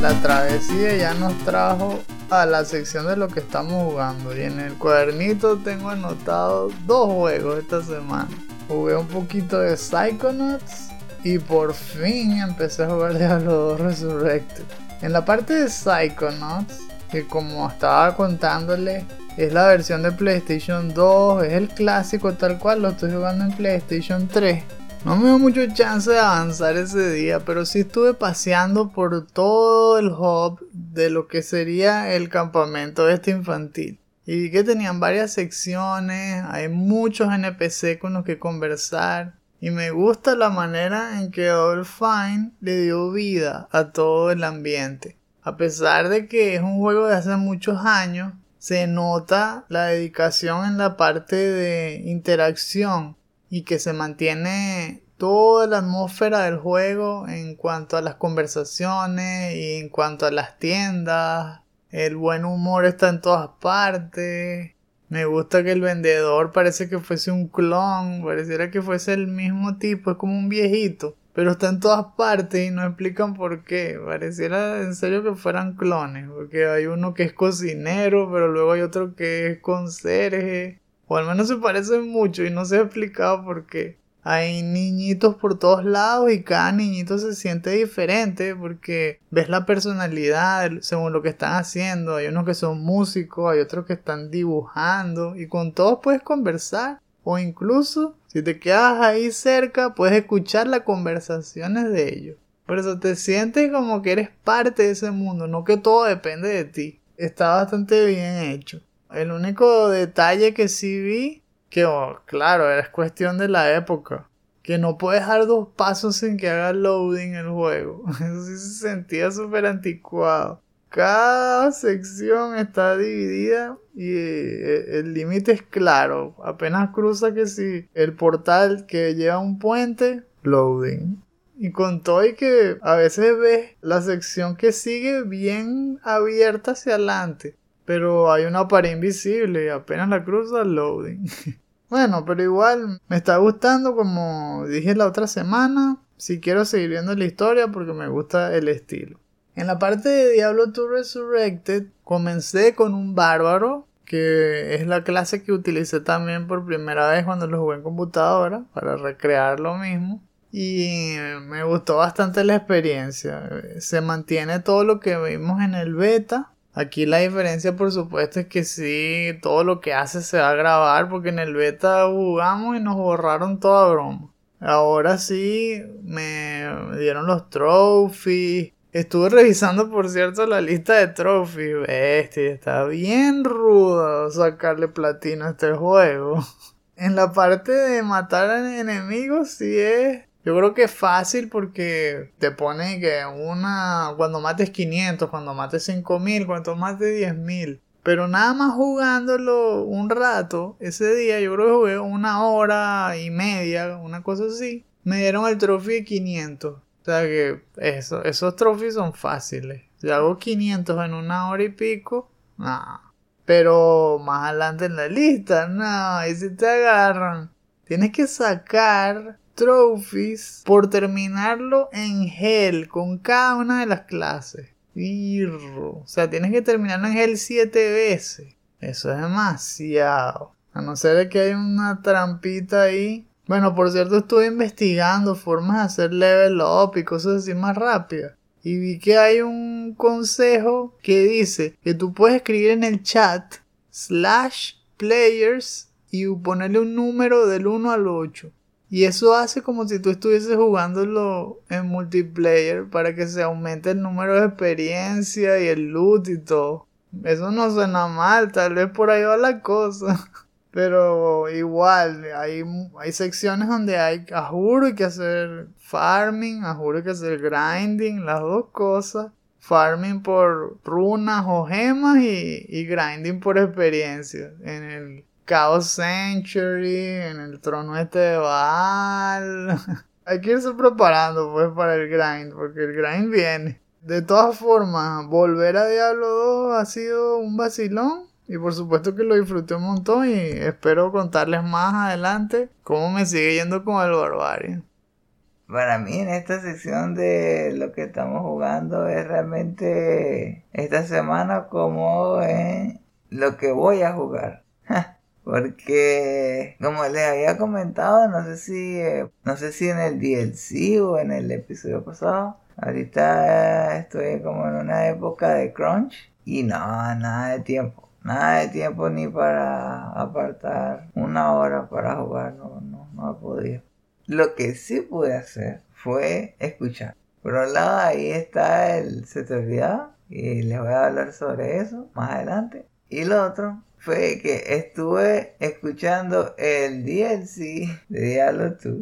Speaker 1: La travesía ya nos trajo a la sección de lo que estamos jugando. Y en el cuadernito tengo anotado dos juegos esta semana. Jugué un poquito de Psychonauts y por fin empecé a jugar Diablo 2 Resurrected. En la parte de Psychonauts, que como estaba contándole, es la versión de PlayStation 2, es el clásico tal cual, lo estoy jugando en PlayStation 3. No me dio mucho chance de avanzar ese día, pero sí estuve paseando por todo el hub de lo que sería el campamento este infantil. Y vi que tenían varias secciones, hay muchos NPC con los que conversar. Y me gusta la manera en que Double Fine le dio vida a todo el ambiente. A pesar de que es un juego de hace muchos años, se nota la dedicación en la parte de interacción y que se mantiene toda la atmósfera del juego en cuanto a las conversaciones y en cuanto a las tiendas. El buen humor está en todas partes. Me gusta que el vendedor parece que fuese un clon, pareciera que fuese el mismo tipo, es como un viejito, pero está en todas partes y no explican por qué. Pareciera en serio que fueran clones, porque hay uno que es cocinero, pero luego hay otro que es conserje, o al menos se parecen mucho y no se ha explicado por qué hay niñitos por todos lados y cada niñito se siente diferente porque ves la personalidad según lo que están haciendo. Hay unos que son músicos, hay otros que están dibujando y con todos puedes conversar o incluso si te quedas ahí cerca puedes escuchar las conversaciones de ellos. Por eso te sientes como que eres parte de ese mundo, no que todo depende de ti. Está bastante bien hecho. El único detalle que sí vi que, oh, claro, es cuestión de la época. Que no puedes dar dos pasos sin que haga loading el juego. Eso sí se sentía súper anticuado. Cada sección está dividida y eh, el límite es claro. Apenas cruza que si el portal que lleva un puente, loading. Y con todo y que a veces ves la sección que sigue bien abierta hacia adelante. Pero hay una pared invisible y apenas la cruza, loading. bueno, pero igual me está gustando como dije la otra semana. Si quiero seguir viendo la historia porque me gusta el estilo. En la parte de Diablo 2 Resurrected comencé con un bárbaro que es la clase que utilicé también por primera vez cuando lo jugué en computadora para recrear lo mismo. Y me gustó bastante la experiencia. Se mantiene todo lo que vimos en el beta. Aquí la diferencia, por supuesto, es que sí, todo lo que hace se va a grabar, porque en el beta jugamos y nos borraron toda broma. Ahora sí, me dieron los trophies. Estuve revisando, por cierto, la lista de trophies. Bestia, está bien rudo sacarle platino a este juego. En la parte de matar enemigos, sí es. Yo creo que es fácil porque te pone que una. Cuando mates 500, cuando mates 5000, cuando mates 10000. Pero nada más jugándolo un rato, ese día yo creo que jugué una hora y media, una cosa así. Me dieron el trofeo de 500. O sea que eso, esos trofeos son fáciles. Si hago 500 en una hora y pico, no. Pero más adelante en la lista, no, y si te agarran, tienes que sacar trophies por terminarlo en Hell con cada una de las clases. O sea, tienes que terminarlo en Hell 7 veces. Eso es demasiado. A no ser que hay una trampita ahí. Bueno, por cierto, estuve investigando formas de hacer level up y cosas así más rápidas y vi que hay un consejo que dice que tú puedes escribir en el chat slash players y ponerle un número del 1 al 8. Y eso hace como si tú estuvieses jugándolo en multiplayer para que se aumente el número de experiencia y el loot y todo. Eso no suena mal, tal vez por ahí va la cosa. Pero igual, hay, hay secciones donde hay, a juro, que hacer farming, a juro hay que hacer grinding, las dos cosas. Farming por runas o gemas y, y grinding por experiencia. En el Chaos Century, en el trono este de Baal. hay que irse preparando pues para el grind, porque el grind viene. De todas formas, volver a Diablo 2 ha sido un vacilón y por supuesto que lo disfruté un montón y espero contarles más adelante cómo me sigue yendo con el Barbarian.
Speaker 2: Para mí en esta sección de lo que estamos jugando es realmente esta semana como en lo que voy a jugar. Porque como les había comentado, no sé si no sé si en el DLC o en el episodio pasado, ahorita estoy como en una época de crunch y no, nada de tiempo nada de tiempo ni para apartar una hora para jugar, no, no, no he podido. Lo que sí pude hacer fue escuchar. Por un lado ahí está el Se te olvidaba y les voy a hablar sobre eso más adelante. Y lo otro fue que estuve escuchando el DLC de Diablo 2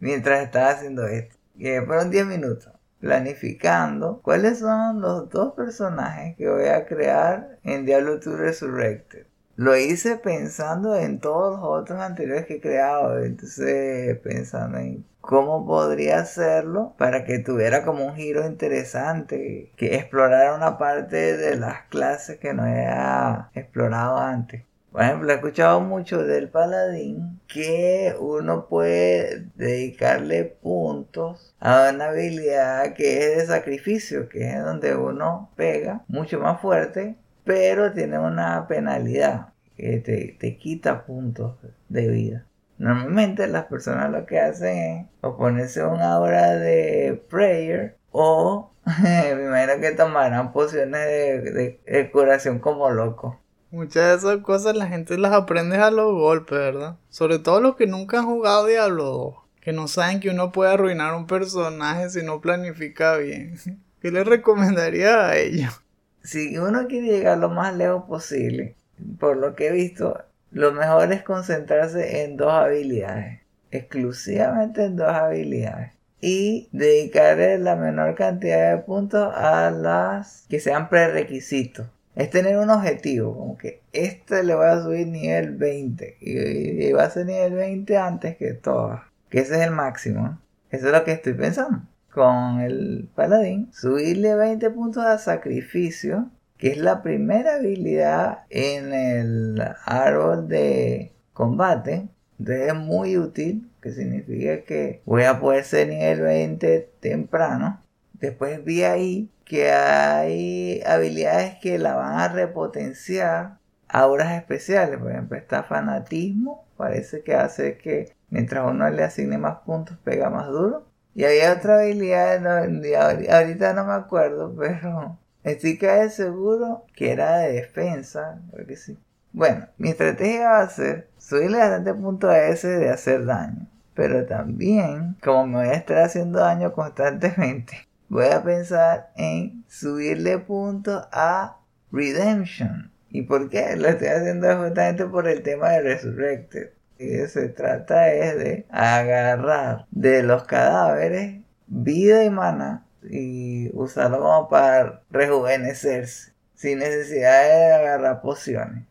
Speaker 2: mientras estaba haciendo esto. Que fueron 10 minutos planificando cuáles son los dos personajes que voy a crear en Diablo 2 Resurrected. Lo hice pensando en todos los otros anteriores que he creado, entonces pensando en cómo podría hacerlo para que tuviera como un giro interesante, que explorara una parte de las clases que no había explorado antes. Por ejemplo, he escuchado mucho del paladín que uno puede dedicarle puntos a una habilidad que es de sacrificio, que es donde uno pega mucho más fuerte, pero tiene una penalidad que te, te quita puntos de vida. Normalmente las personas lo que hacen es o ponerse una hora de prayer o me imagino que tomarán pociones de, de curación como loco.
Speaker 1: Muchas de esas cosas la gente las aprende a los golpes, ¿verdad? Sobre todo los que nunca han jugado Diablo 2, que no saben que uno puede arruinar un personaje si no planifica bien. ¿Qué les recomendaría a ellos?
Speaker 2: Si uno quiere llegar lo más lejos posible, por lo que he visto, lo mejor es concentrarse en dos habilidades, exclusivamente en dos habilidades. Y dedicarle la menor cantidad de puntos a las que sean prerequisitos es tener un objetivo, como que este le voy a subir nivel 20 y, va a ser nivel 20 antes que todo, que ese es el máximo. Eso es lo que estoy pensando. Con el paladín, subirle 20 puntos a sacrificio, que es la primera habilidad en el árbol de combate. Entonces es muy útil, que significa que voy a poder ser nivel 20 temprano. Después vi ahí que hay habilidades que la van a repotenciar auras especiales. Por ejemplo, está fanatismo, parece que hace que mientras uno le asigne más puntos pega más duro. Y había otra habilidad, ahorita no me acuerdo, pero estoy casi seguro que era de defensa, creo que sí. Bueno, mi estrategia va a ser subirle bastante punto a ese de hacer daño. Pero también, como me voy a estar haciendo daño constantemente, voy a pensar en subirle puntos a Redemption. ¿Y por qué? Lo estoy haciendo justamente por el tema de Resurrected. Y se trata es de agarrar de los cadáveres vida y mana y usarlo como para rejuvenecerse sin necesidad de agarrar pociones.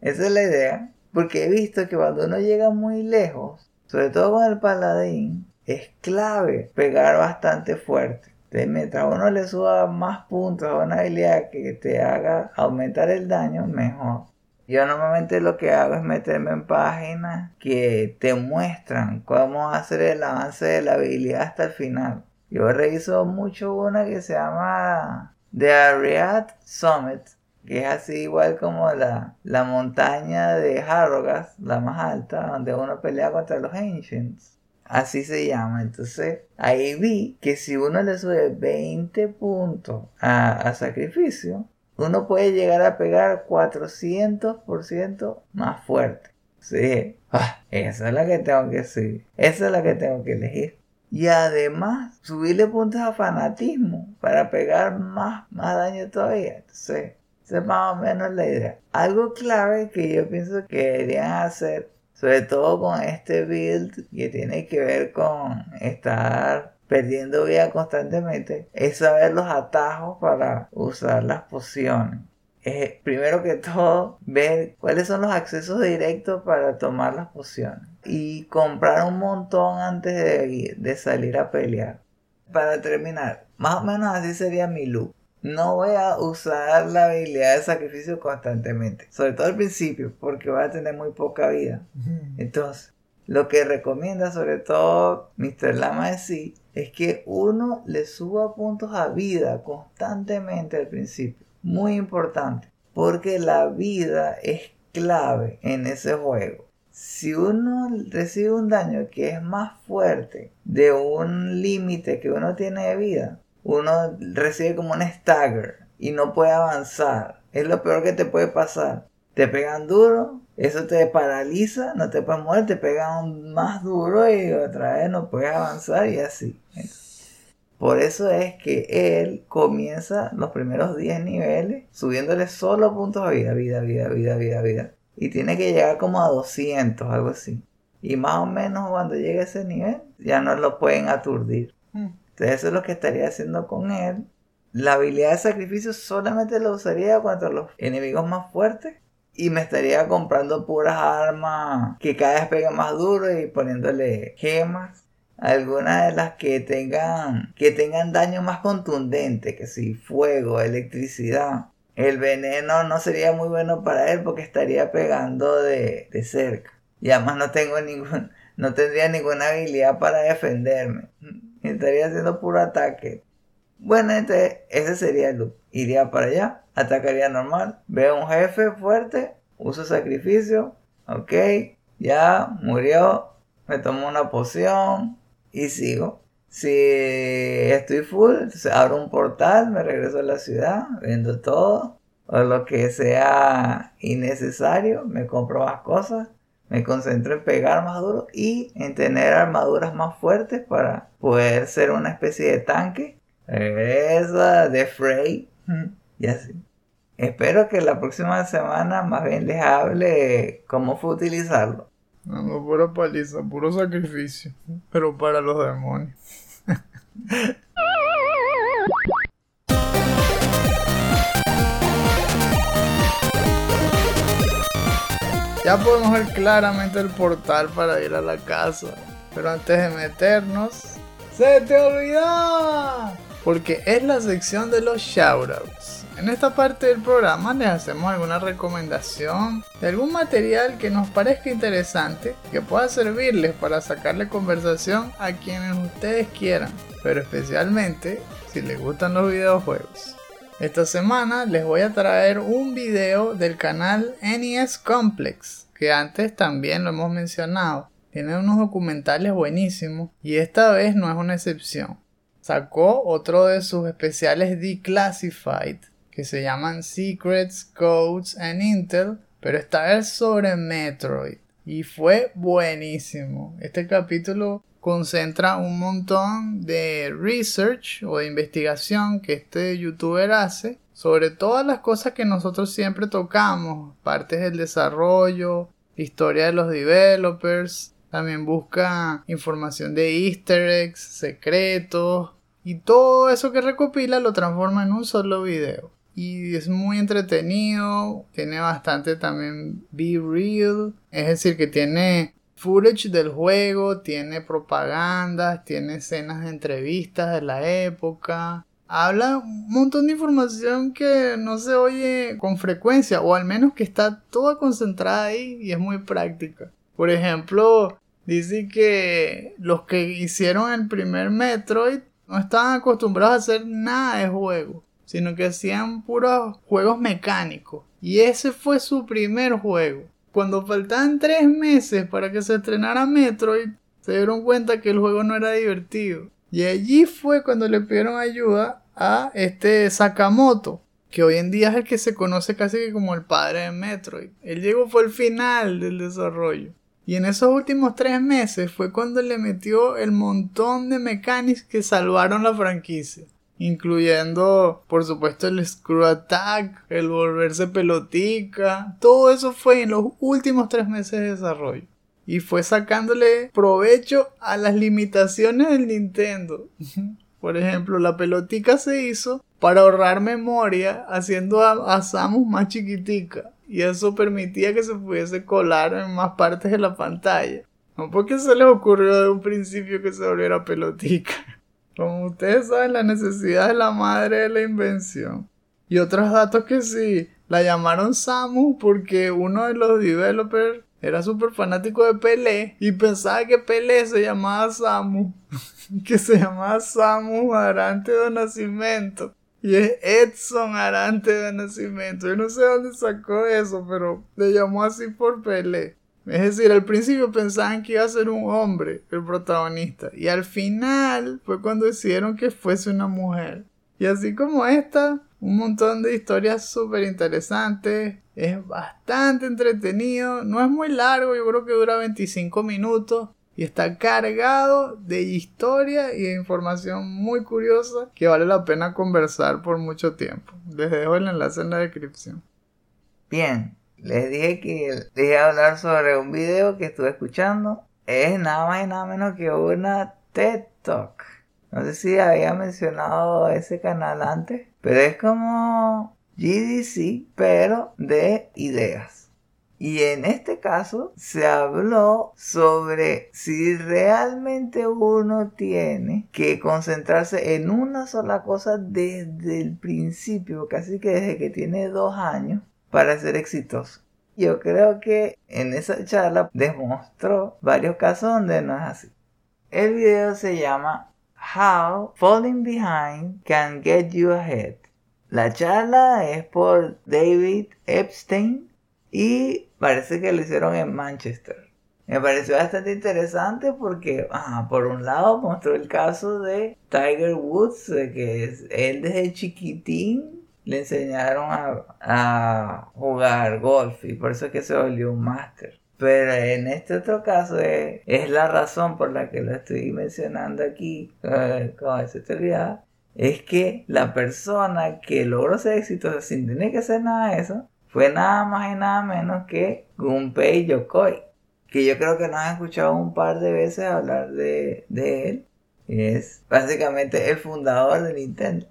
Speaker 2: Esa es la idea. Porque he visto que cuando uno llega muy lejos, sobre todo con el paladín, es clave pegar bastante fuerte. Mientras uno le suba más puntos a una habilidad que te haga aumentar el daño, mejor. Yo normalmente lo que hago es meterme en páginas que te muestran cómo hacer el avance de la habilidad hasta el final. Yo reviso mucho una que se llama The Ariad Summit, que es así igual como la, la montaña de Harrogas, la más alta, donde uno pelea contra los Ancients. Así se llama. Entonces, ahí vi que si uno le sube 20 puntos a, sacrificio, uno puede llegar a pegar 400% más fuerte. Sí, ah, esa es la que tengo que seguir. Esa es la que tengo que elegir. Y además, subirle puntos a fanatismo para pegar más, más daño todavía. Entonces, esa es más o menos la idea. Algo clave que yo pienso que deberían hacer sobre todo con este build que tiene que ver con estar perdiendo vida constantemente, es saber los atajos para usar las pociones. Es, primero que todo, ver cuáles son los accesos directos para tomar las pociones. Y comprar un montón antes de, de salir a pelear. Para terminar, más o menos así sería mi look no voy a usar la habilidad de sacrificio constantemente. Sobre todo al principio, porque voy a tener muy poca vida. Entonces, lo que recomienda sobre todo Mr. Lama de sí es que uno le suba puntos a vida constantemente al principio. Muy importante. Porque la vida es clave en ese juego. Si uno recibe un daño que es más fuerte de un límite que uno tiene de vida, uno recibe como un stagger y no puede avanzar. Es lo peor que te puede pasar. Te pegan duro, eso te paraliza, no te puedes mover, te pegan más duro y otra vez no puedes avanzar y así. Por eso es que él comienza los primeros 10 niveles subiéndole solo puntos de vida, vida, vida, vida, vida, vida. Y tiene que llegar como a 200, algo así. Y más o menos cuando llegue a ese nivel ya no lo pueden aturdir. Hmm. Entonces eso es lo que estaría haciendo con él. La habilidad de sacrificio solamente la usaría contra los enemigos más fuertes. Y me estaría comprando puras armas que cada vez pegan más duro y poniéndole gemas. Algunas de las que tengan, que tengan daño más contundente, que si fuego, electricidad. El veneno no sería muy bueno para él porque estaría pegando de, de cerca. Y además no tengo ningún, no tendría ninguna habilidad para defenderme estaría haciendo puro ataque. Bueno, este, ese sería el loop. Iría para allá, atacaría normal, veo un jefe fuerte, uso sacrificio, ok, ya murió, me tomo una poción y sigo. Si estoy full, entonces abro un portal, me regreso a la ciudad, vendo todo, o lo que sea innecesario, me compro más cosas me concentro en pegar más duro y en tener armaduras más fuertes para poder ser una especie de tanque. Esa de Frey. Y así. Espero que la próxima semana más bien les hable cómo fue utilizarlo.
Speaker 1: No, pura paliza, puro sacrificio. Pero para los demonios. Ya podemos ver claramente el portal para ir a la casa. Pero antes de meternos, ¡se te olvidó! Porque es la sección de los shoutouts. En esta parte del programa les hacemos alguna recomendación de algún material que nos parezca interesante que pueda servirles para sacarle conversación a quienes ustedes quieran, pero especialmente si les gustan los videojuegos. Esta semana les voy a traer un video del canal NES Complex, que antes también lo hemos mencionado. Tiene unos documentales buenísimos y esta vez no es una excepción. Sacó otro de sus especiales Declassified que se llaman Secrets, Codes and Intel, pero esta vez sobre Metroid. Y fue buenísimo. Este capítulo concentra un montón de research o de investigación que este youtuber hace sobre todas las cosas que nosotros siempre tocamos, partes del desarrollo, historia de los developers, también busca información de easter eggs, secretos y todo eso que recopila lo transforma en un solo video. Y es muy entretenido, tiene bastante también be real, es decir, que tiene footage del juego, tiene propagandas, tiene escenas de entrevistas de la época. Habla un montón de información que no se oye con frecuencia, o al menos que está toda concentrada ahí y es muy práctica. Por ejemplo, dice que los que hicieron el primer Metroid no estaban acostumbrados a hacer nada de juego, sino que hacían puros juegos mecánicos. Y ese fue su primer juego. Cuando faltaban tres meses para que se estrenara Metroid, se dieron cuenta que el juego no era divertido. Y allí fue cuando le pidieron ayuda a este Sakamoto, que hoy en día es el que se conoce casi como el padre de Metroid. Él llegó fue el final del desarrollo. Y en esos últimos tres meses fue cuando le metió el montón de mechanics que salvaron la franquicia. Incluyendo, por supuesto, el Screw Attack, el volverse pelotica. Todo eso fue en los últimos tres meses de desarrollo. Y fue sacándole provecho a las limitaciones del Nintendo. Por ejemplo, la pelotica se hizo para ahorrar memoria haciendo a, Samus más chiquitica. Y eso permitía que se pudiese colar en más partes de la pantalla. No porque se les ocurrió de un principio que se volviera pelotica. Como ustedes saben, la necesidad es la madre de la invención. Y otros datos que sí, la llamaron Samus porque uno de los developers era súper fanático de Pelé y pensaba que Pelé se llamaba Samu, que se llamaba Samu Arante de Nacimiento. Y es Edson Arante de Nacimiento. Yo no sé dónde sacó eso, pero le llamó así por Pelé. Es decir, al principio pensaban que iba a ser un hombre el protagonista. Y al final fue cuando decidieron que fuese una mujer. Y así como esta, un montón de historias súper interesantes. Es bastante entretenido. No es muy largo, yo creo que dura 25 minutos. Y está cargado de historia y de información muy curiosa que vale la pena conversar por mucho tiempo. Les dejo el enlace en la descripción.
Speaker 2: Bien, les dije que dije hablar sobre un video que estuve escuchando. Es nada más y nada menos que una TED Talk. No sé si había mencionado ese canal antes, pero es como GDC, pero de ideas. Y en este caso se habló sobre si realmente uno tiene que concentrarse en una sola cosa desde el principio, casi que desde que tiene dos años, para ser exitoso. Yo creo que en esa charla demostró varios casos donde no es así. El video se llama How Falling Behind Can Get You Ahead. La charla es por David Epstein y parece que lo hicieron en Manchester. Me pareció bastante interesante porque, por un lado, mostró el caso de Tiger Woods, de que él desde chiquitín le enseñaron a, jugar golf y por eso es que se volvió un máster. Pero en este otro caso es, la razón por la que lo estoy mencionando aquí eh, con esa teoría. Es que la persona que logró ser exitosa sin tener que hacer nada de eso fue nada más y nada menos que Gunpei Yokoi. Que yo creo que nos han escuchado un par de veces hablar de, de él. Es básicamente el fundador de Nintendo.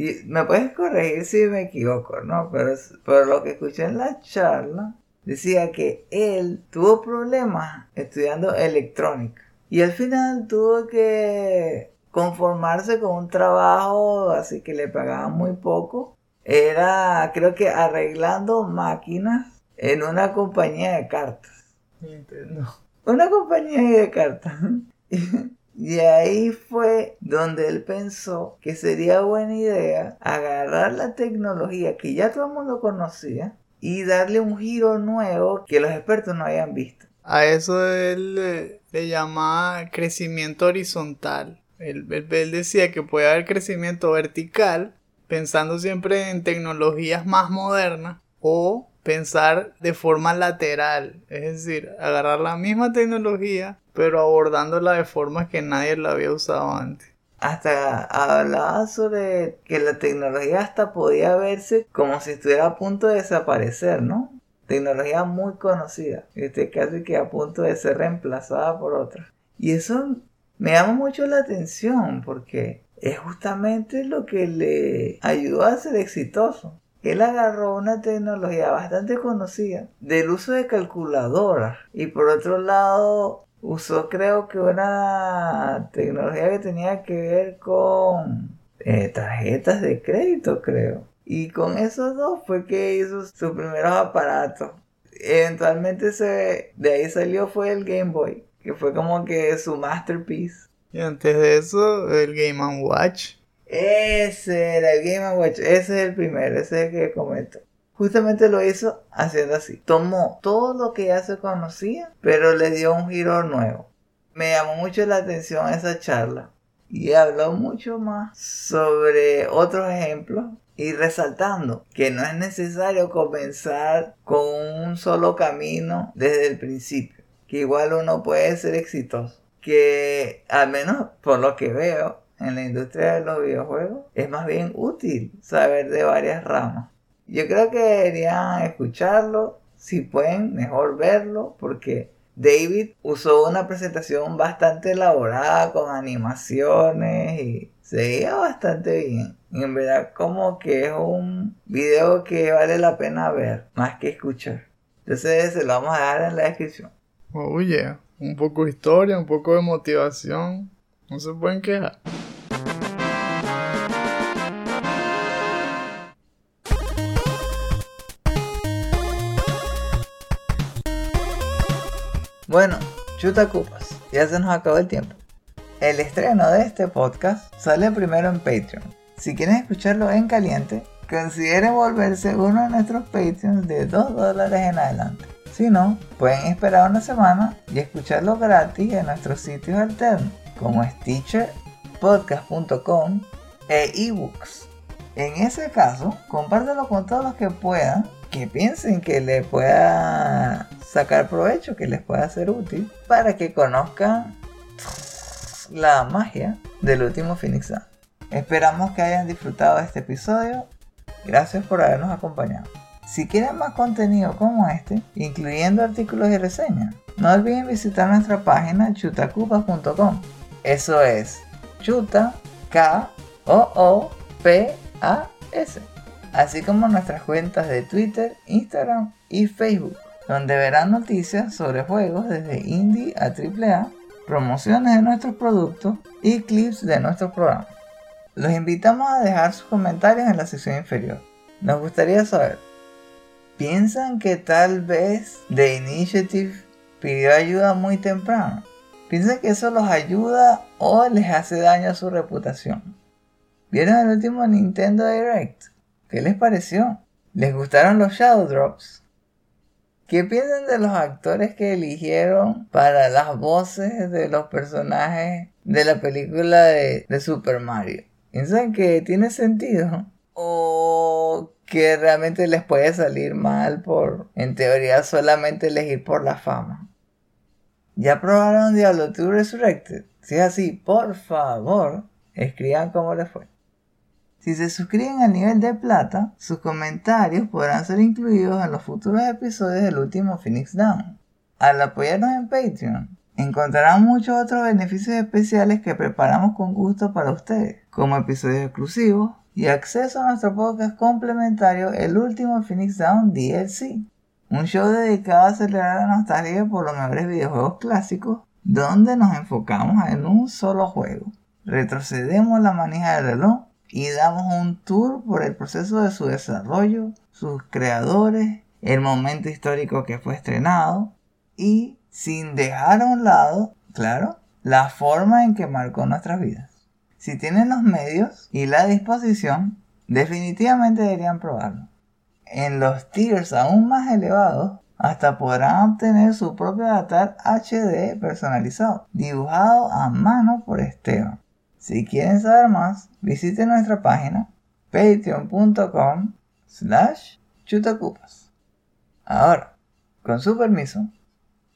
Speaker 2: Y me puedes corregir si me equivoco, ¿no? Pero por lo que escuché en la charla, decía que él tuvo problemas estudiando electrónica y al final tuvo que conformarse con un trabajo así que le pagaban muy poco. Era creo que arreglando máquinas en una compañía de cartas.
Speaker 1: Nintendo.
Speaker 2: Una compañía de cartas. Y ahí fue donde él pensó que sería buena idea agarrar la tecnología que ya todo el mundo conocía y darle un giro nuevo que los expertos no habían visto.
Speaker 1: A eso él le, llamaba crecimiento horizontal. Él, él, decía que puede haber crecimiento vertical, pensando siempre en tecnologías más modernas, o pensar de forma lateral, es decir, agarrar la misma tecnología, pero abordándola de formas que nadie la había usado antes
Speaker 2: hasta hablaba sobre que la tecnología hasta podía verse como si estuviera a punto de desaparecer, ¿no? tecnología muy conocida, este casi que a punto de ser reemplazada por otra. Y eso me llama mucho la atención porque es justamente lo que le ayudó a ser exitoso. Él agarró una tecnología bastante conocida del uso de calculadoras y por otro lado usó creo que una tecnología que tenía que ver con eh, tarjetas de crédito creo. Y con esos dos fue que hizo sus primeros aparatos. Eventualmente se de ahí salió fue el Game Boy que fue como que su masterpiece.
Speaker 1: Y antes de eso el Game Watch
Speaker 2: ese era el Game Watch ese es el primero ese es el que comento justamente lo hizo haciendo así. Tomó todo lo que ya se conocía, pero le dio un giro nuevo. Me llamó mucho la atención esa charla y habló mucho más sobre otros ejemplos y resaltando que no es necesario comenzar con un solo camino desde el principio, que igual uno puede ser exitoso, que al menos por lo que veo en la industria de los videojuegos es más bien útil saber de varias ramas. Yo creo que deberían escucharlo, si pueden, mejor verlo, porque David usó una presentación bastante elaborada con animaciones y se veía bastante bien. Y en verdad como que es un video que vale la pena ver, más que escuchar. Entonces se lo vamos a dejar en la descripción.
Speaker 1: Oye, un poco de historia, un poco de motivación. No se pueden quejar.
Speaker 2: Bueno, chuta cupas, ya se nos acabó el tiempo. El estreno de este podcast sale primero en Patreon. Si quieren escucharlo en caliente, consideren volverse uno de nuestros Patreons de 2 dólares en adelante. Si no, pueden esperar una semana y escucharlo gratis en nuestros sitios alternos, como Stitcher, podcast.com e ebooks. En ese caso, compártelo con todos los que puedan, que piensen que le pueda sacar provecho que les pueda ser útil para que conozcan la magia del último Phoenix Esperamos que hayan disfrutado de este episodio. Gracias por habernos acompañado. Si quieren más contenido como este, incluyendo artículos y reseñas, no olviden visitar nuestra página chutacupas.com. Eso es chuta K O O P A S. Así como nuestras cuentas de Twitter, Instagram y Facebook donde verán noticias sobre juegos desde indie a AAA, promociones de nuestros productos y clips de nuestros programas. Los invitamos a dejar sus comentarios en la sección inferior. Nos gustaría saber, ¿piensan que tal vez The Initiative pidió ayuda muy temprano? ¿Piensan que eso los ayuda o les hace daño a su reputación? ¿Vieron el último Nintendo Direct? ¿Qué les pareció? ¿Les gustaron los Shadow Drops? ¿Qué piensan de los actores que eligieron para las voces de los personajes de la película de, Super Mario? ¿Piensan que tiene sentido? ¿O que realmente les puede salir mal por, en teoría, solamente elegir por la fama? ¿Ya probaron Diablo 2 Resurrected? Si es así, por favor, escriban cómo les fue. Si se suscriben al nivel de plata, sus comentarios podrán ser incluidos en los futuros episodios del último Phoenix Down. Al apoyarnos en Patreon, encontrarán muchos otros beneficios especiales que preparamos con gusto para ustedes, como episodios exclusivos y acceso a nuestro podcast complementario El último Phoenix Down DLC, un show dedicado a celebrar la nostalgia por los mejores videojuegos clásicos, donde nos enfocamos en un solo juego. Retrocedemos la manija del reloj y damos un tour por el proceso de su desarrollo, sus creadores, el momento histórico que fue estrenado y sin dejar a un lado, claro, la forma en que marcó nuestras vidas. Si tienen los medios y la disposición, definitivamente deberían probarlo. En los tiers aún más elevados, hasta podrán obtener su propio avatar HD personalizado, dibujado a mano por Esteban. Si quieren saber más, visiten nuestra página patreon.com slash chutacupas. Ahora, con su permiso,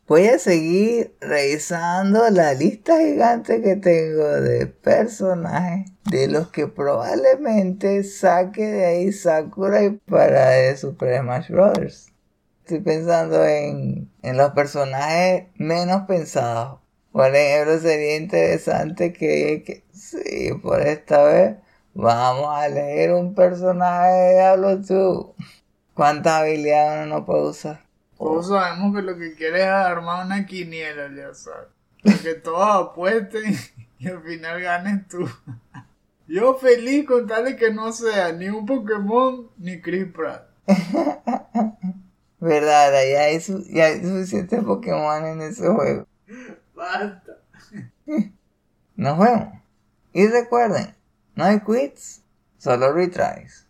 Speaker 2: voy a seguir revisando la lista gigante que tengo de personajes de los que probablemente saque de ahí Sakurai para de Super Smash Bros. Estoy pensando en, en los personajes menos pensados. Por ejemplo, sería interesante que, que sí, por esta vez vamos a elegir un personaje de Diablo 2. ¿Cuántas habilidades uno no puede usar?
Speaker 1: Todos sabemos que lo que quieres es armar una quiniela, ya sabes. Que todos apuesten y al final ganes tú. Yo feliz con tal de que no sea ni un Pokémon ni Chris Pratt.
Speaker 2: ¿Verdad? Ya hay, su- ya hay suficientes Pokémon en ese juego.
Speaker 1: Basta.
Speaker 2: Nos vemos. Y recuerden, no hay quits, solo retries.